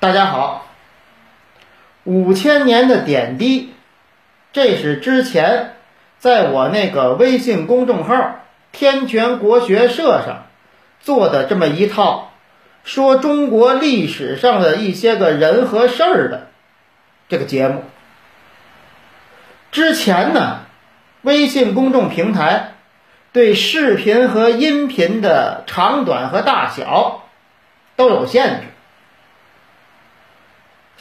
大家好，五千年的点滴，这是之前在我那个微信公众号“天泉国学社”上做的这么一套说中国历史上的一些个人和事儿的这个节目。之前呢，微信公众平台对视频和音频的长短和大小都有限制。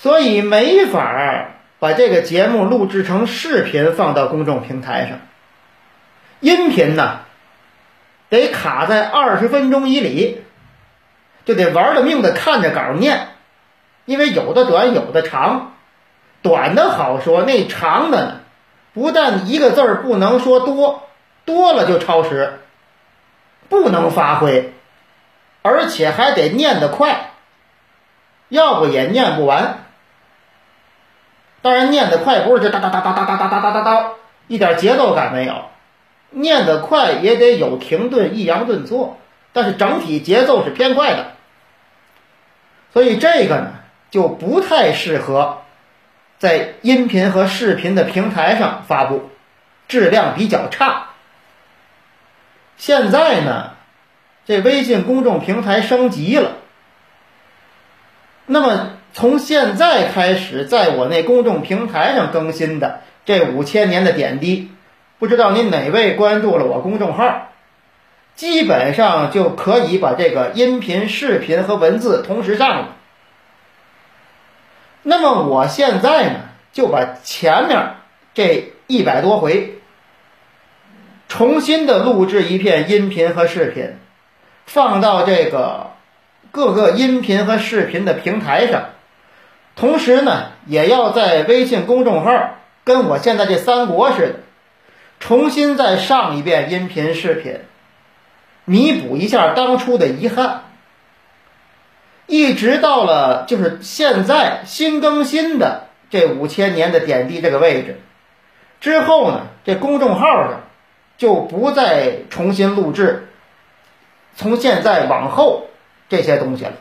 所以没法把这个节目录制成视频放到公众平台上，音频呢得卡在二十分钟以里，就得玩了命的看着稿念，因为有的短有的长，短的好说，那长的呢，不但一个字儿不能说多，多了就超时，不能发挥，而且还得念得快，要不也念不完。当然，念得快不是这哒哒哒哒哒哒哒哒哒哒哒，一点节奏感没有。念得快也得有停顿、抑扬顿挫，但是整体节奏是偏快的。所以这个呢，就不太适合在音频和视频的平台上发布，质量比较差。现在呢，这微信公众平台升级了，那么。从现在开始，在我那公众平台上更新的这五千年的点滴，不知道您哪位关注了我公众号，基本上就可以把这个音频、视频和文字同时上了。那么我现在呢，就把前面这一百多回重新的录制一片音频和视频，放到这个各个音频和视频的平台上。同时呢，也要在微信公众号跟我现在这三国似的，重新再上一遍音频视频，弥补一下当初的遗憾。一直到了就是现在新更新的这五千年的点滴这个位置之后呢，这公众号上就不再重新录制，从现在往后这些东西了。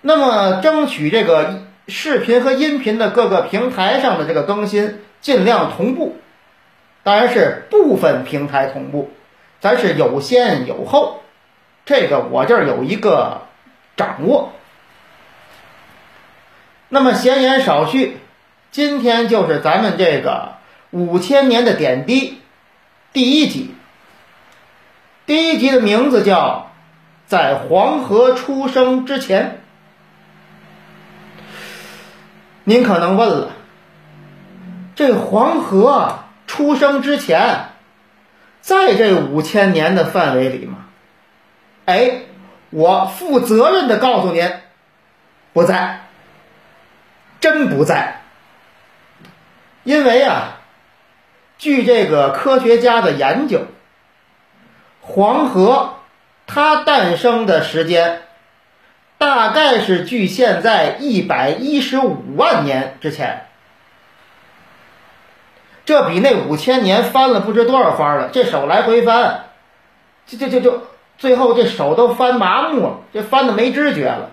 那么，争取这个视频和音频的各个平台上的这个更新尽量同步，当然是部分平台同步，咱是有先有后，这个我这儿有一个掌握。那么闲言少叙，今天就是咱们这个五千年的点滴第一集，第一集的名字叫《在黄河出生之前》。您可能问了，这黄河出生之前，在这五千年的范围里吗？哎，我负责任的告诉您，不在，真不在。因为啊，据这个科学家的研究，黄河它诞生的时间。大概是距现在一百一十五万年之前，这比那五千年翻了不知多少番了。这手来回翻，就就就就最后这手都翻麻木了，这翻的没知觉了，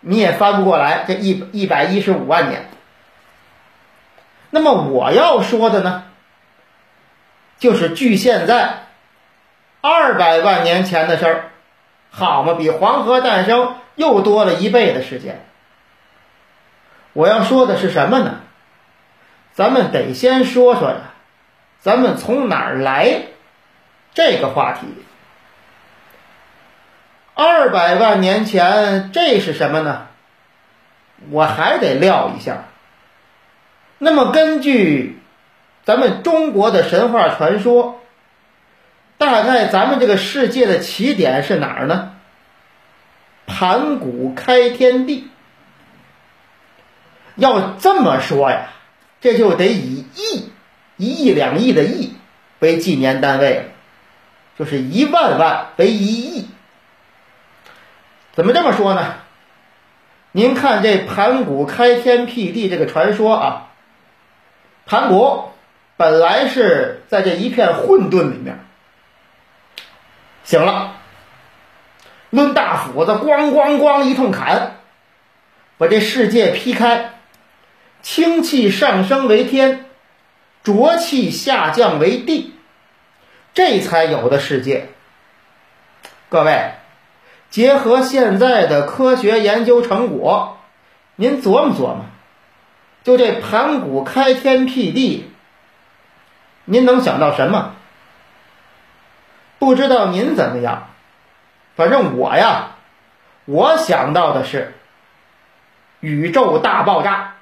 你也翻不过来。这一一百一十五万年，那么我要说的呢，就是距现在二百万年前的事儿，好嘛，比黄河诞生。又多了一倍的时间。我要说的是什么呢？咱们得先说说呀，咱们从哪儿来这个话题。二百万年前，这是什么呢？我还得撂一下。那么，根据咱们中国的神话传说，大概咱们这个世界的起点是哪儿呢？盘古开天地，要这么说呀，这就得以亿、一亿两亿的亿为纪年单位，就是一万万为一亿。怎么这么说呢？您看这盘古开天辟地这个传说啊，盘古本来是在这一片混沌里面，醒了。抡大斧子，咣咣咣一通砍，把这世界劈开，清气上升为天，浊气下降为地，这才有的世界。各位，结合现在的科学研究成果，您琢磨琢磨，就这盘古开天辟地，您能想到什么？不知道您怎么样，反正我呀，我想到的是宇宙大爆炸，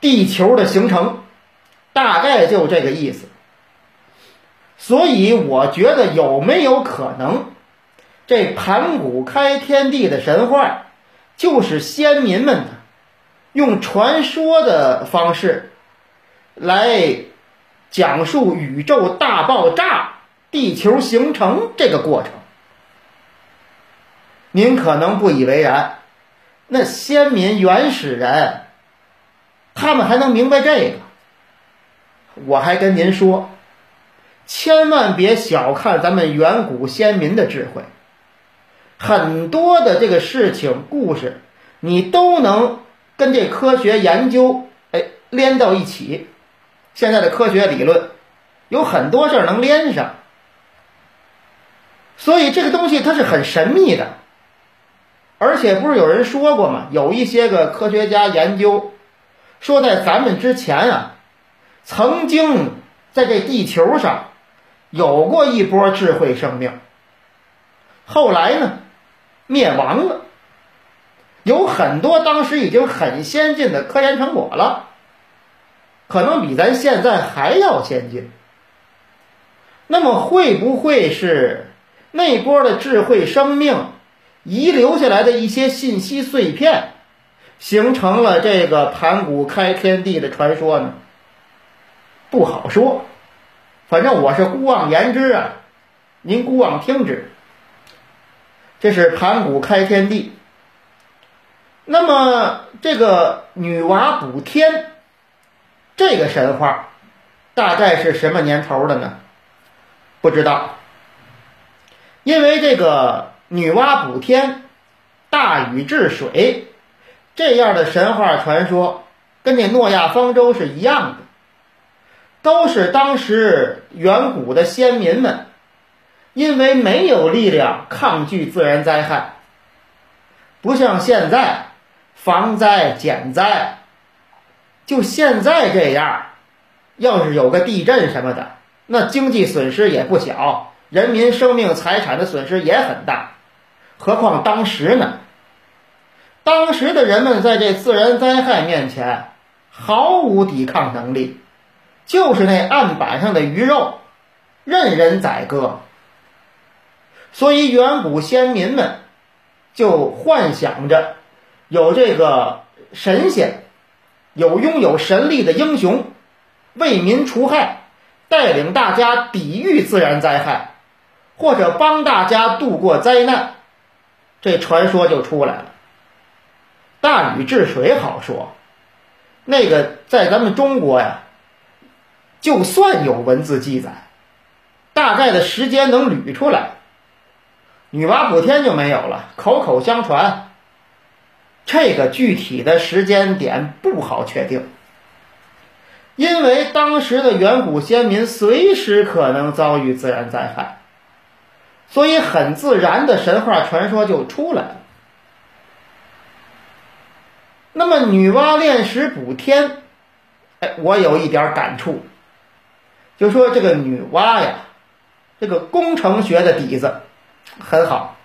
地球的形成，大概就这个意思。所以我觉得有没有可能，这盘古开天地的神话，就是先民们用传说的方式来讲述宇宙大爆炸。地球形成这个过程，您可能不以为然。那先民原始人，他们还能明白这个？我还跟您说，千万别小看咱们远古先民的智慧。很多的这个事情、故事，你都能跟这科学研究哎连到一起。现在的科学理论有很多事儿能连上。所以这个东西它是很神秘的，而且不是有人说过吗？有一些个科学家研究说，在咱们之前啊，曾经在这地球上有过一波智慧生命，后来呢灭亡了。有很多当时已经很先进的科研成果了，可能比咱现在还要先进。那么会不会是？那波的智慧生命遗留下来的一些信息碎片，形成了这个盘古开天地的传说呢？不好说，反正我是姑妄言之啊，您姑妄听之。这是盘古开天地。那么这个女娲补天，这个神话大概是什么年头的呢？不知道。因为这个女娲补天、大禹治水这样的神话传说，跟这诺亚方舟是一样的，都是当时远古的先民们因为没有力量抗拒自然灾害，不像现在防灾减灾，就现在这样，要是有个地震什么的，那经济损失也不小。人民生命财产的损失也很大，何况当时呢？当时的人们在这自然灾害面前毫无抵抗能力，就是那案板上的鱼肉，任人宰割。所以远古先民们就幻想着有这个神仙，有拥有神力的英雄，为民除害，带领大家抵御自然灾害。或者帮大家度过灾难，这传说就出来了。大禹治水好说，那个在咱们中国呀，就算有文字记载，大概的时间能捋出来。女娲补天就没有了，口口相传，这个具体的时间点不好确定，因为当时的远古先民随时可能遭遇自然灾害。所以，很自然的神话传说就出来了。那么，女娲炼石补天，哎，我有一点感触，就说这个女娲呀，这个工程学的底子很好，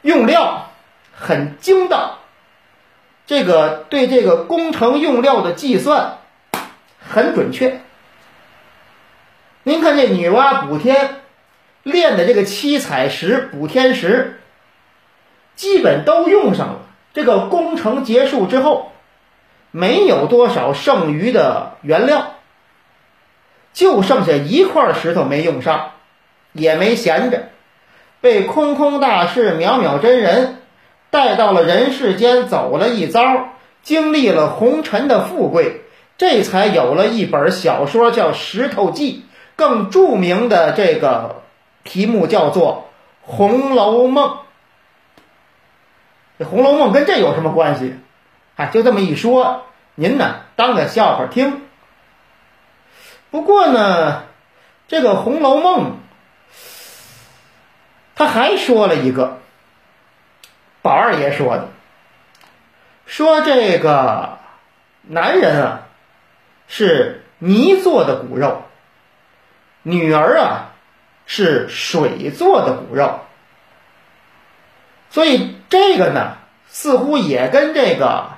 用料很精到，这个对这个工程用料的计算很准确。您看这女娲补天。炼的这个七彩石补天石，基本都用上了。这个工程结束之后，没有多少剩余的原料，就剩下一块石头没用上，也没闲着，被空空大士、渺渺真人带到了人世间，走了一遭，经历了红尘的富贵，这才有了一本小说叫《石头记》，更著名的这个。题目叫做《红楼梦》。这《红楼梦》跟这有什么关系？哎，就这么一说，您呢当个笑话听。不过呢，这个《红楼梦》他还说了一个，宝二爷说的，说这个男人啊是泥做的骨肉，女儿啊是水做的骨肉。所以这个呢，似乎也跟这个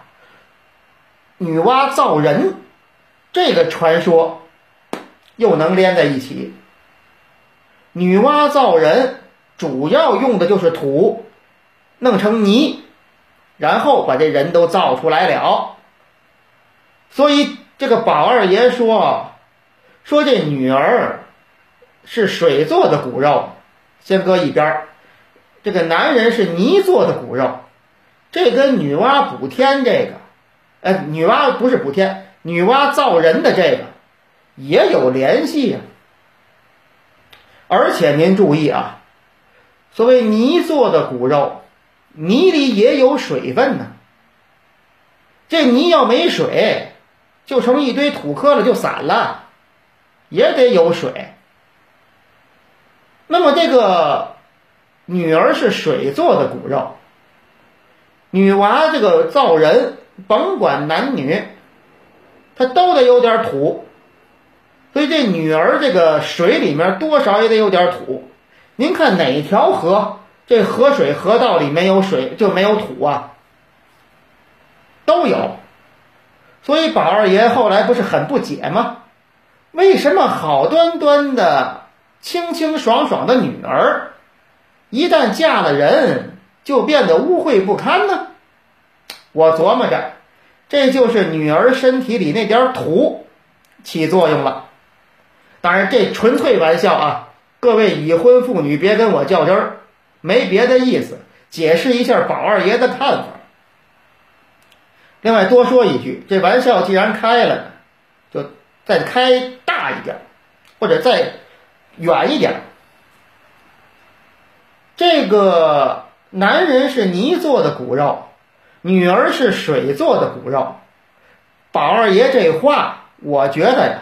女娲造人这个传说又能连在一起。女娲造人主要用的就是土弄成泥，然后把这人都造出来了。所以这个宝二爷说说这女儿是水做的骨肉，先搁一边儿。这个男人是泥做的骨肉，这跟女娲补天这个，呃，女娲不是补天，女娲造人的这个也有联系呀。而且您注意啊，所谓泥做的骨肉，泥里也有水分呢。这泥要没水，就成一堆土坷了就散了，也得有水。那么这个。女儿是水做的骨肉，女娃这个造人，甭管男女，她都得有点土，所以这女儿这个水里面多少也得有点土。您看哪条河，这河水河道里没有水就没有土啊？都有，所以宝二爷后来不是很不解吗？为什么好端端的清清爽爽的女儿？一旦嫁了人，就变得污秽不堪呢。我琢磨着，这就是女儿身体里那点土起作用了。当然，这纯粹玩笑啊！各位已婚妇女别跟我较真儿，没别的意思，解释一下宝二爷的看法。另外多说一句，这玩笑既然开了，就再开大一点，或者再远一点。这个男人是泥做的骨肉，女儿是水做的骨肉。宝二爷这话，我觉得呀，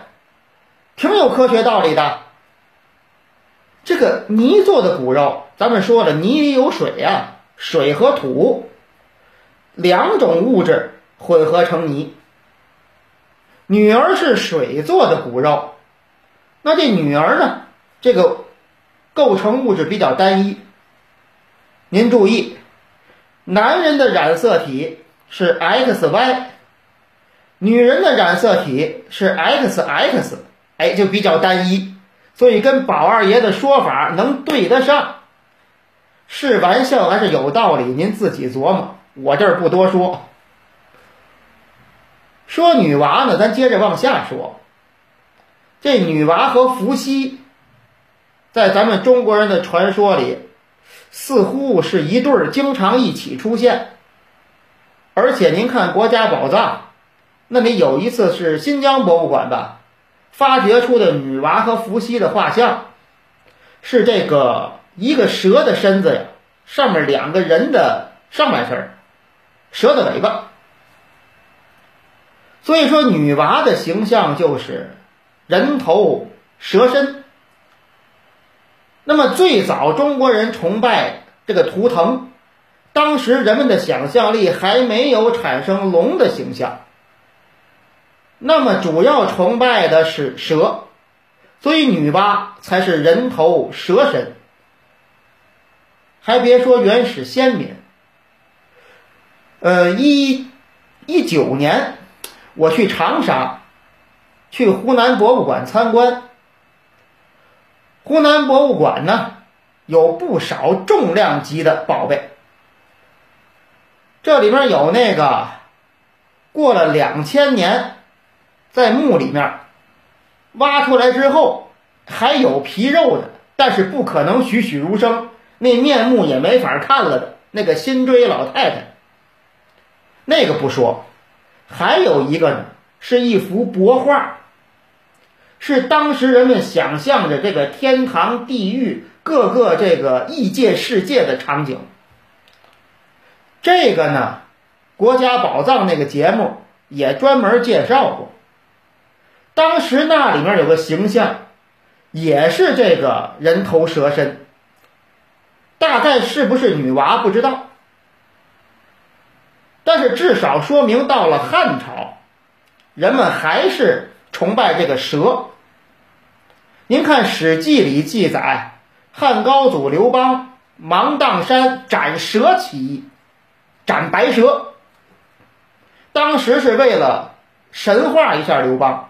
挺有科学道理的。这个泥做的骨肉，咱们说了，泥里有水呀，水和土两种物质混合成泥。女儿是水做的骨肉，那这女儿呢？这个构成物质比较单一。您注意，男人的染色体是 XY，女人的染色体是 XX，哎，就比较单一，所以跟宝二爷的说法能对得上，是玩笑还是有道理？您自己琢磨，我这儿不多说。说女娃呢，咱接着往下说。这女娃和伏羲，在咱们中国人的传说里。似乎是一对儿，经常一起出现。而且您看国家宝藏，那里有一次是新疆博物馆吧，发掘出的女娲和伏羲的画像，是这个一个蛇的身子呀，上面两个人的上半身，蛇的尾巴。所以说，女娲的形象就是人头蛇身。那么最早中国人崇拜这个图腾，当时人们的想象力还没有产生龙的形象，那么主要崇拜的是蛇，所以女娲才是人头蛇身。还别说原始先民，呃，一一九年我去长沙，去湖南博物馆参观。湖南博物馆呢，有不少重量级的宝贝。这里面有那个过了两千年，在墓里面挖出来之后还有皮肉的，但是不可能栩栩如生，那面目也没法看了的那个辛追老太太。那个不说，还有一个呢，是一幅帛画。是当时人们想象着这个天堂、地狱各个这个异界世界的场景。这个呢，国家宝藏那个节目也专门介绍过。当时那里面有个形象，也是这个人头蛇身，大概是不是女娃不知道，但是至少说明到了汉朝，人们还是崇拜这个蛇。您看《史记》里记载，汉高祖刘邦芒砀山斩蛇起义。斩白蛇，当时是为了神化一下刘邦，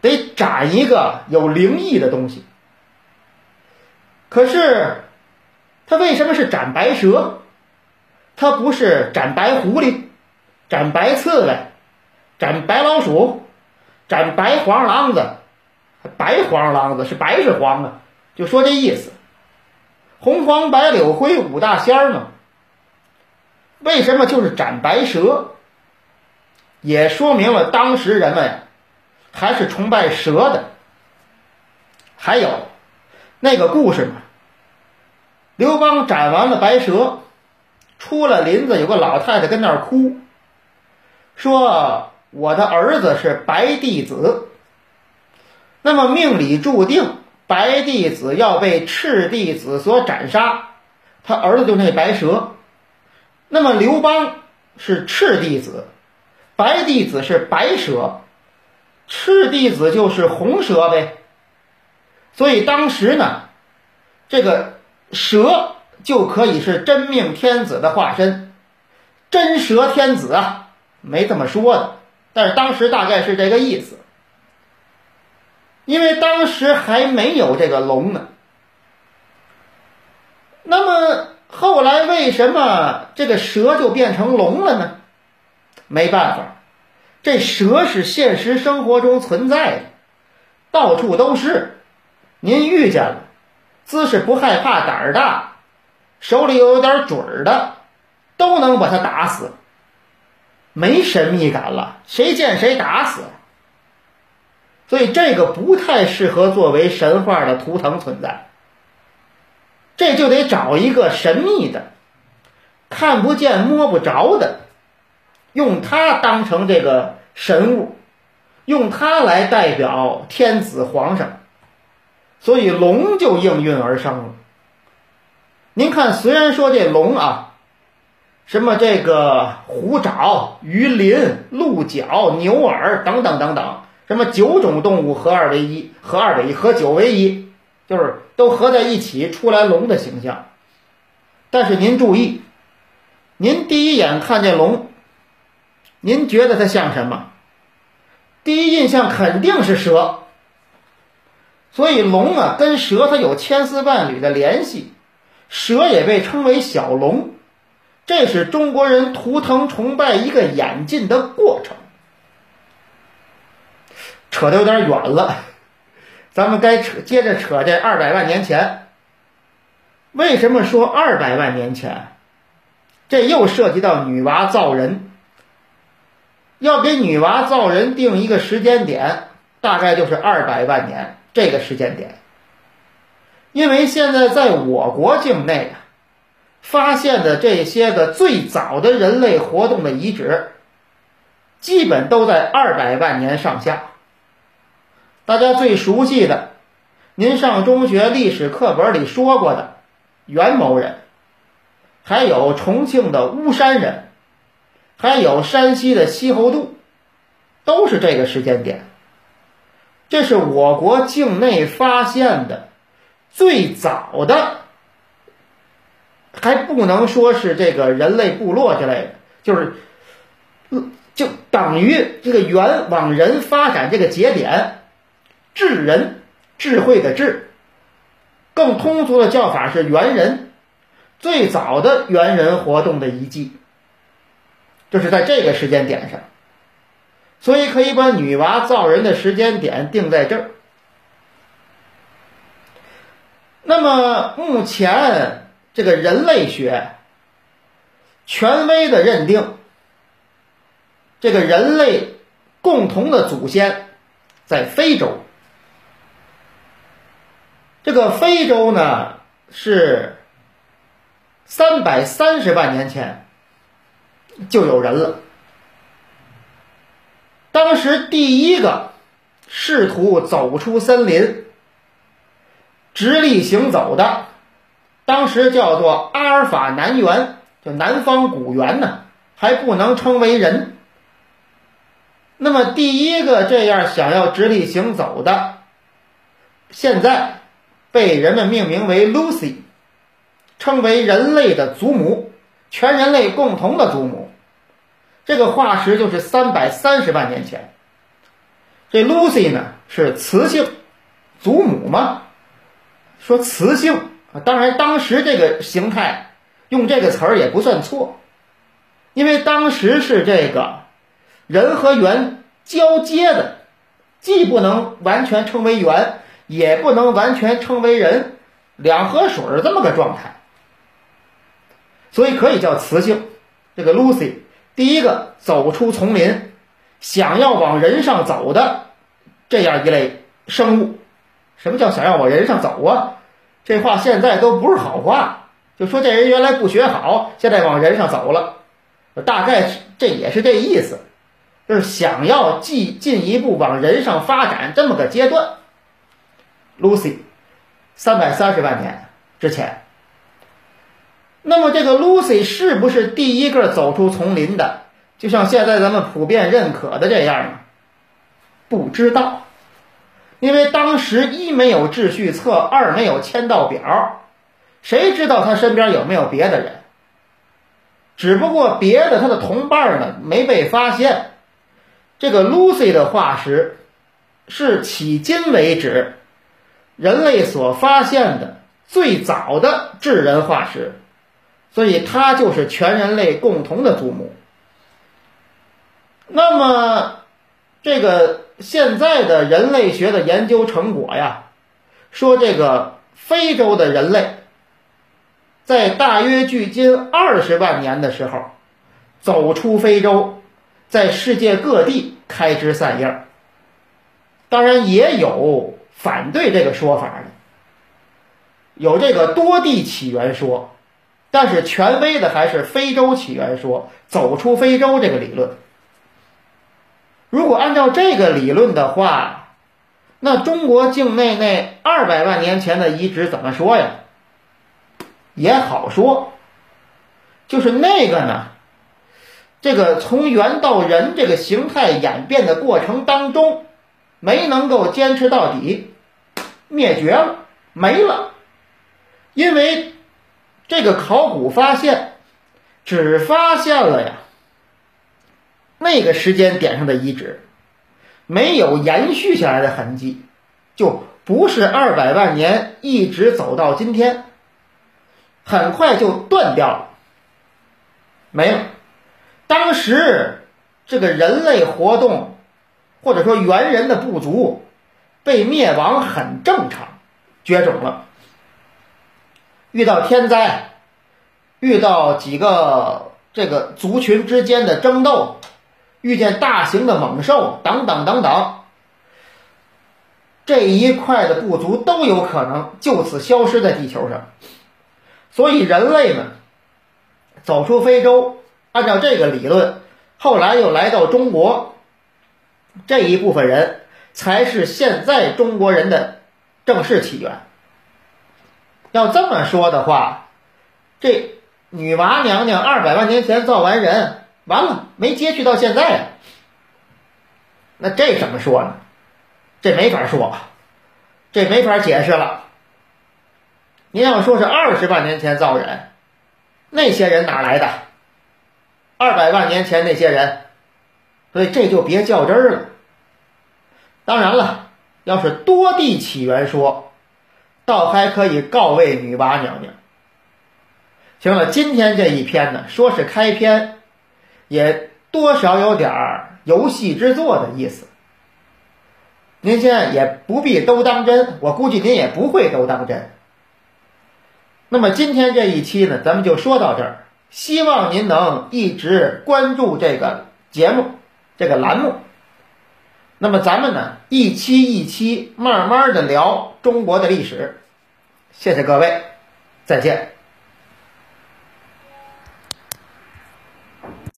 得斩一个有灵异的东西。可是他为什么是斩白蛇？他不是斩白狐狸、斩白刺猬、斩白老鼠、斩白黄狼子？白黄狼子是白是黄啊？就说这意思。红黄白柳灰五大仙儿嘛。为什么就是斩白蛇？也说明了当时人们还是崇拜蛇的。还有那个故事嘛，刘邦斩完了白蛇，出了林子，有个老太太跟那儿哭，说我的儿子是白帝子。那么命里注定，白帝子要被赤帝子所斩杀，他儿子就那白蛇。那么刘邦是赤弟子，白弟子是白蛇，赤弟子就是红蛇呗。所以当时呢，这个蛇就可以是真命天子的化身，真蛇天子啊，没这么说的，但是当时大概是这个意思，因为当时还没有这个龙呢。那么。后来为什么这个蛇就变成龙了呢？没办法，这蛇是现实生活中存在的，到处都是。您遇见了，姿势不害怕、胆儿大，手里又有点准儿的，都能把它打死，没神秘感了，谁见谁打死。所以这个不太适合作为神话的图腾存在。这就得找一个神秘的、看不见摸不着的，用它当成这个神物，用它来代表天子皇上，所以龙就应运而生了。您看，虽然说这龙啊，什么这个虎爪、鱼鳞、鹿角、牛耳等等等等，什么九种动物合二为一，合二为一，合九为一。就是都合在一起出来龙的形象，但是您注意，您第一眼看见龙，您觉得它像什么？第一印象肯定是蛇。所以龙啊，跟蛇它有千丝万缕的联系，蛇也被称为小龙，这是中国人图腾崇拜一个演进的过程。扯得有点远了。咱们该扯，接着扯这二百万年前。为什么说二百万年前？这又涉及到女娲造人。要给女娲造人定一个时间点，大概就是二百万年这个时间点。因为现在在我国境内啊，发现的这些个最早的人类活动的遗址，基本都在二百万年上下。大家最熟悉的，您上中学历史课本里说过的元谋人，还有重庆的巫山人，还有山西的西侯度，都是这个时间点。这是我国境内发现的最早的，还不能说是这个人类部落之类的，就是，就等于这个元往人发展这个节点。智人，智慧的智，更通俗的叫法是猿人，最早的猿人活动的遗迹，就是在这个时间点上，所以可以把女娲造人的时间点定在这儿。那么目前这个人类学权威的认定，这个人类共同的祖先在非洲。这个非洲呢，是三百三十万年前就有人了。当时第一个试图走出森林、直立行走的，当时叫做阿尔法南猿，就南方古猿呢，还不能称为人。那么第一个这样想要直立行走的，现在被人们命名为 Lucy，称为人类的祖母，全人类共同的祖母。这个化石就是三百三十万年前。这 Lucy 呢是雌性，祖母嘛，说雌性啊，当然当时这个形态用这个词儿也不算错，因为当时是这个人和猿交接的，既不能完全称为猿，也不能完全称为人，两河水这么个状态，所以可以叫雌性。这个 Lucy。第一个走出丛林，想要往人上走的这样一类生物，什么叫想要往人上走啊？这话现在都不是好话，就说这人原来不学好，现在往人上走了，大概这也是这意思，就是想要进进一步往人上发展这么个阶段。Lucy，三百三十万年之前。那么这个 Lucy 是不是第一个走出丛林的？就像现在咱们普遍认可的这样呢？不知道，因为当时一没有秩序册，二没有签到表，谁知道他身边有没有别的人？只不过别的他的同伴呢没被发现。这个 Lucy 的化石是迄今为止人类所发现的最早的智人化石。所以，它就是全人类共同的祖母。那么，这个现在的人类学的研究成果呀，说这个非洲的人类，在大约距今二十万年的时候，走出非洲，在世界各地开枝散叶。当然，也有反对这个说法的，有这个多地起源说。但是权威的还是非洲起源说，走出非洲这个理论。如果按照这个理论的话，那中国境内那二百万年前的遗址怎么说呀？也好说，就是那个呢，这个从猿到人这个形态演变的过程当中，没能够坚持到底，灭绝了，没了，因为。这个考古发现只发现了呀，那个时间点上的遗址没有延续下来的痕迹，就不是二百万年一直走到今天，很快就断掉了，没了。当时这个人类活动或者说猿人的部族被灭亡很正常，绝种了。遇到天灾，遇到几个这个族群之间的争斗，遇见大型的猛兽等等等等，这一块的部族都有可能就此消失在地球上。所以人类呢，走出非洲，按照这个理论，后来又来到中国，这一部分人才是现在中国人的正式起源。要这么说的话，这女娲娘娘二百万年前造完人，完了没接续到现在呀？那这怎么说呢？这没法说，这没法解释了。您要说是二十万年前造人，那些人哪来的？二百万年前那些人，所以这就别较真儿了。当然了，要是多地起源说。倒还可以告慰女娲娘娘。行了，今天这一篇呢，说是开篇，也多少有点儿游戏之作的意思。您现在也不必都当真，我估计您也不会都当真。那么今天这一期呢，咱们就说到这儿，希望您能一直关注这个节目，这个栏目。那么咱们呢，一期一期慢慢的聊中国的历史。谢谢各位，再见。